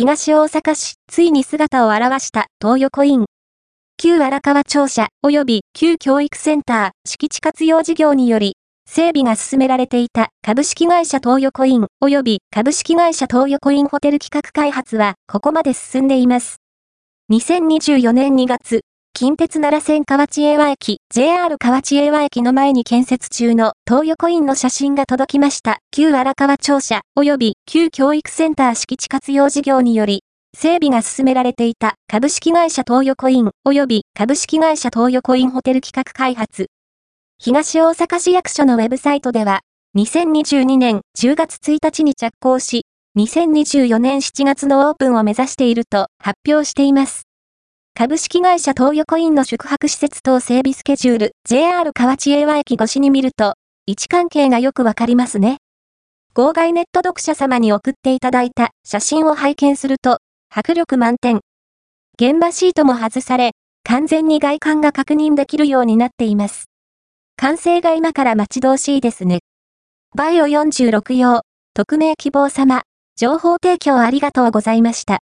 東大阪市、ついに姿を現した東横イン。旧荒川庁舎及び旧教育センター敷地活用事業により、整備が進められていた株式会社東横イン及び株式会社東横インホテル企画開発はここまで進んでいます。2024年2月、近鉄奈良線河内英和駅、JR 河内英和駅の前に建設中の東横インの写真が届きました。旧荒川庁舎及び旧教育センター敷地活用事業により、整備が進められていた株式会社東横イン及び株式会社東横インホテル企画開発東大阪市役所のウェブサイトでは、2022年10月1日に着工し、2024年7月のオープンを目指していると発表しています。株式会社東横インの宿泊施設等整備スケジュール JR 河内英和駅越しに見ると、位置関係がよくわかりますね。号外ネット読者様に送っていただいた写真を拝見すると、迫力満点。現場シートも外され、完全に外観が確認できるようになっています。完成が今から待ち遠しいですね。バイオ46用、匿名希望様、情報提供ありがとうございました。